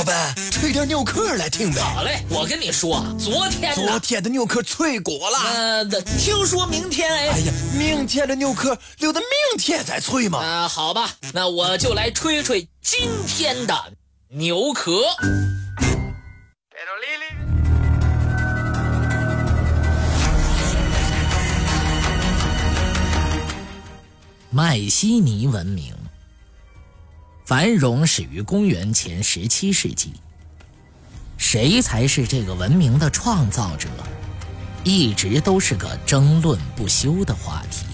老板，吹点牛壳来听呗。好嘞，我跟你说，昨天昨天的牛壳脆过了。呃，听说明天哎。哎呀，明天的牛壳留到明天再吹嘛。啊，好吧，那我就来吹吹今天的牛壳。麦西尼文明繁荣始于公元前十七世纪。谁才是这个文明的创造者，一直都是个争论不休的话题。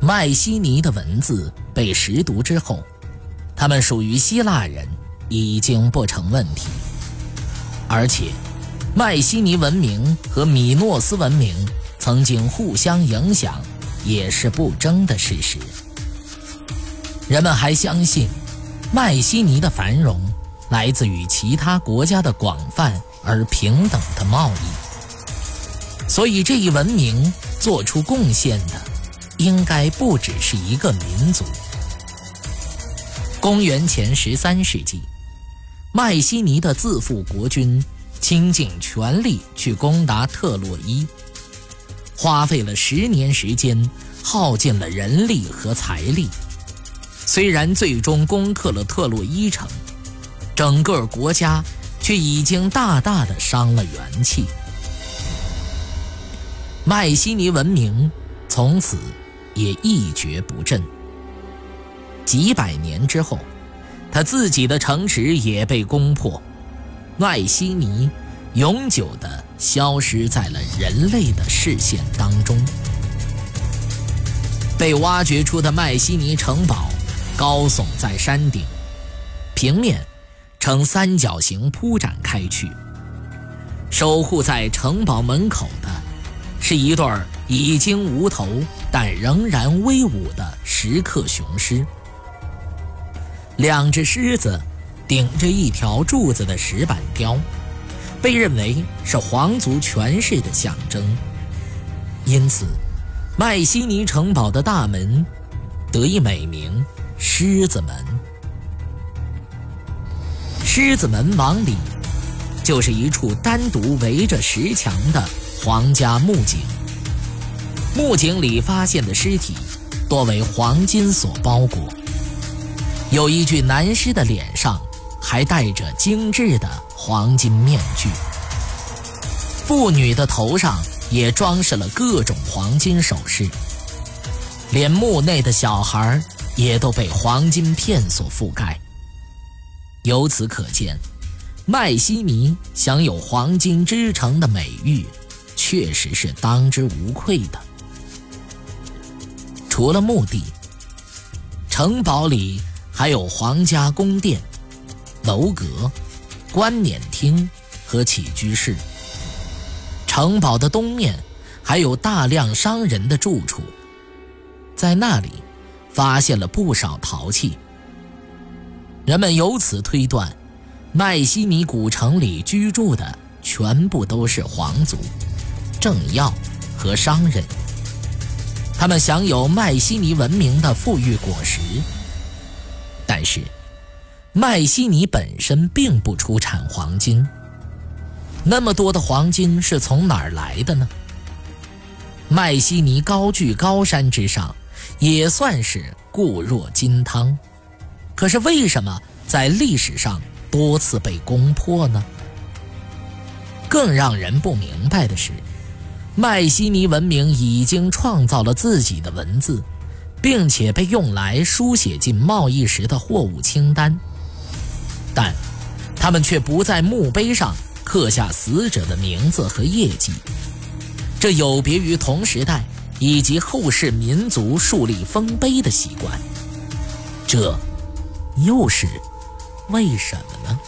迈锡尼的文字被识读之后，他们属于希腊人已经不成问题，而且迈锡尼文明和米诺斯文明曾经互相影响。也是不争的事实。人们还相信，迈锡尼的繁荣来自于其他国家的广泛而平等的贸易，所以这一文明做出贡献的，应该不只是一个民族。公元前十三世纪，迈锡尼的自负国君倾尽全力去攻打特洛伊。花费了十年时间，耗尽了人力和财力。虽然最终攻克了特洛伊城，整个国家却已经大大的伤了元气。迈锡尼文明从此也一蹶不振。几百年之后，他自己的城池也被攻破，迈锡尼永久的。消失在了人类的视线当中。被挖掘出的迈锡尼城堡高耸在山顶，平面呈三角形铺展开去。守护在城堡门口的，是一对已经无头但仍然威武的石刻雄狮。两只狮子顶着一条柱子的石板雕。被认为是皇族权势的象征，因此，麦锡尼城堡的大门得以美名“狮子门”。狮子门往里，就是一处单独围着石墙的皇家墓井。墓井里发现的尸体多为黄金所包裹，有一具男尸的脸上还戴着精致的。黄金面具，妇女的头上也装饰了各种黄金首饰，连墓内的小孩也都被黄金片所覆盖。由此可见，麦西尼享有“黄金之城”的美誉，确实是当之无愧的。除了墓地，城堡里还有皇家宫殿、楼阁。观辇厅和起居室，城堡的东面还有大量商人的住处，在那里发现了不少陶器。人们由此推断，迈锡尼古城里居住的全部都是皇族、政要和商人，他们享有迈锡尼文明的富裕果实，但是。迈锡尼本身并不出产黄金，那么多的黄金是从哪儿来的呢？迈锡尼高踞高山之上，也算是固若金汤，可是为什么在历史上多次被攻破呢？更让人不明白的是，迈锡尼文明已经创造了自己的文字，并且被用来书写进贸易时的货物清单。但，他们却不在墓碑上刻下死者的名字和业绩，这有别于同时代以及后世民族树立丰碑的习惯。这又是为什么呢？